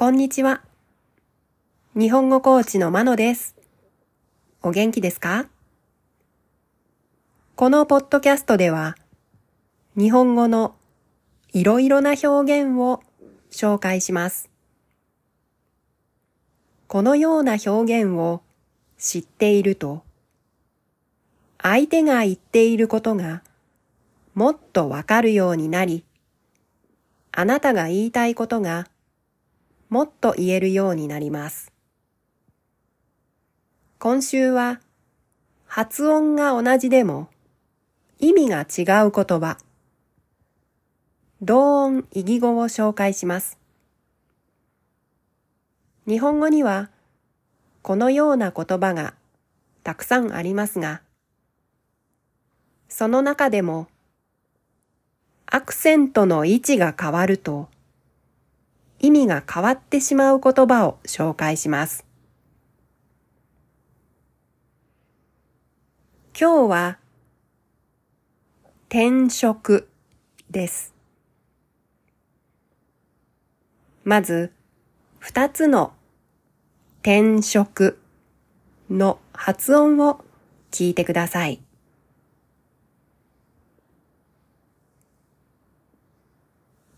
こんにちは。日本語コーチのまのです。お元気ですか？このポッドキャストでは、日本語のいろいろな表現を紹介します。このような表現を知っていると、相手が言っていることがもっとわかるようになり、あなたが言いたいことがもっと言えるようになります。今週は発音が同じでも意味が違う言葉、同音異義語を紹介します。日本語にはこのような言葉がたくさんありますが、その中でもアクセントの位置が変わると意味が変わってしまう言葉を紹介します。今日は転職です。まず二つの転職の発音を聞いてください。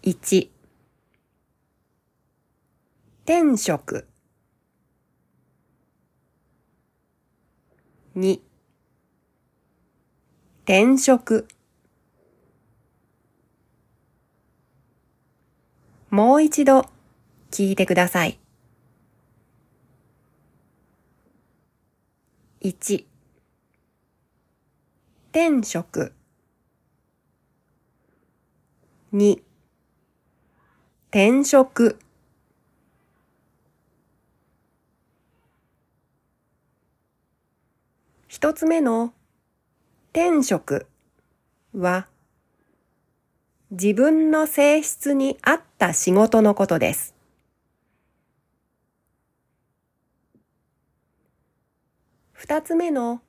1転職。2転職。もう一度聞いてください。1転職。2転職。一つ目の転職は自分の性質に合った仕事のことです。二つ目の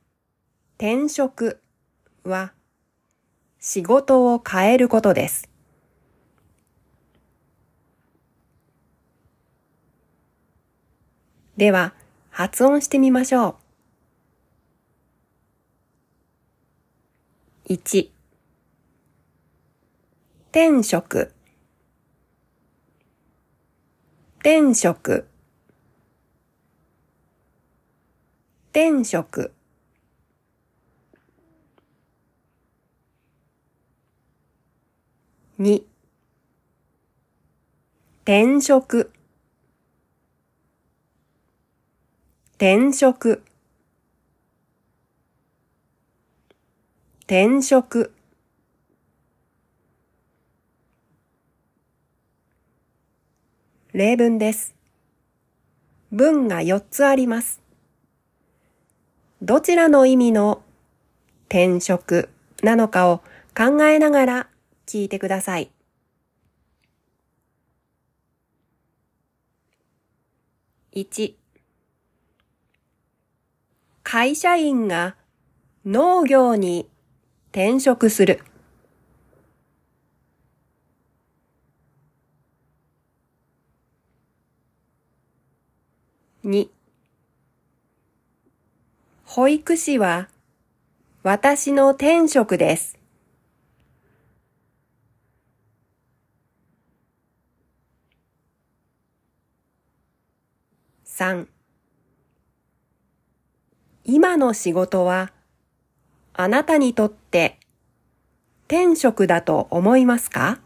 転職は仕事を変えることです。では、発音してみましょう。1転職。転職。転職。2転職。転職。転職例文です。文が4つあります。どちらの意味の転職なのかを考えながら聞いてください。1会社員が農業に転職する。2保育士は私の転職です。3今の仕事はあなたにとって天職だと思いますか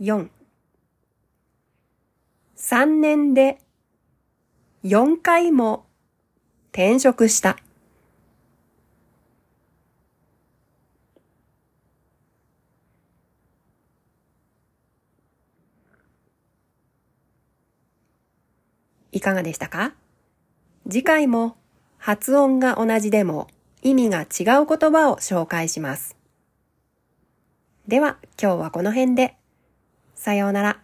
？4 3年で4回も転職した。いかがでしたか？次回も発音が同じでも意味が違う言葉を紹介します。では今日はこの辺で。さようなら。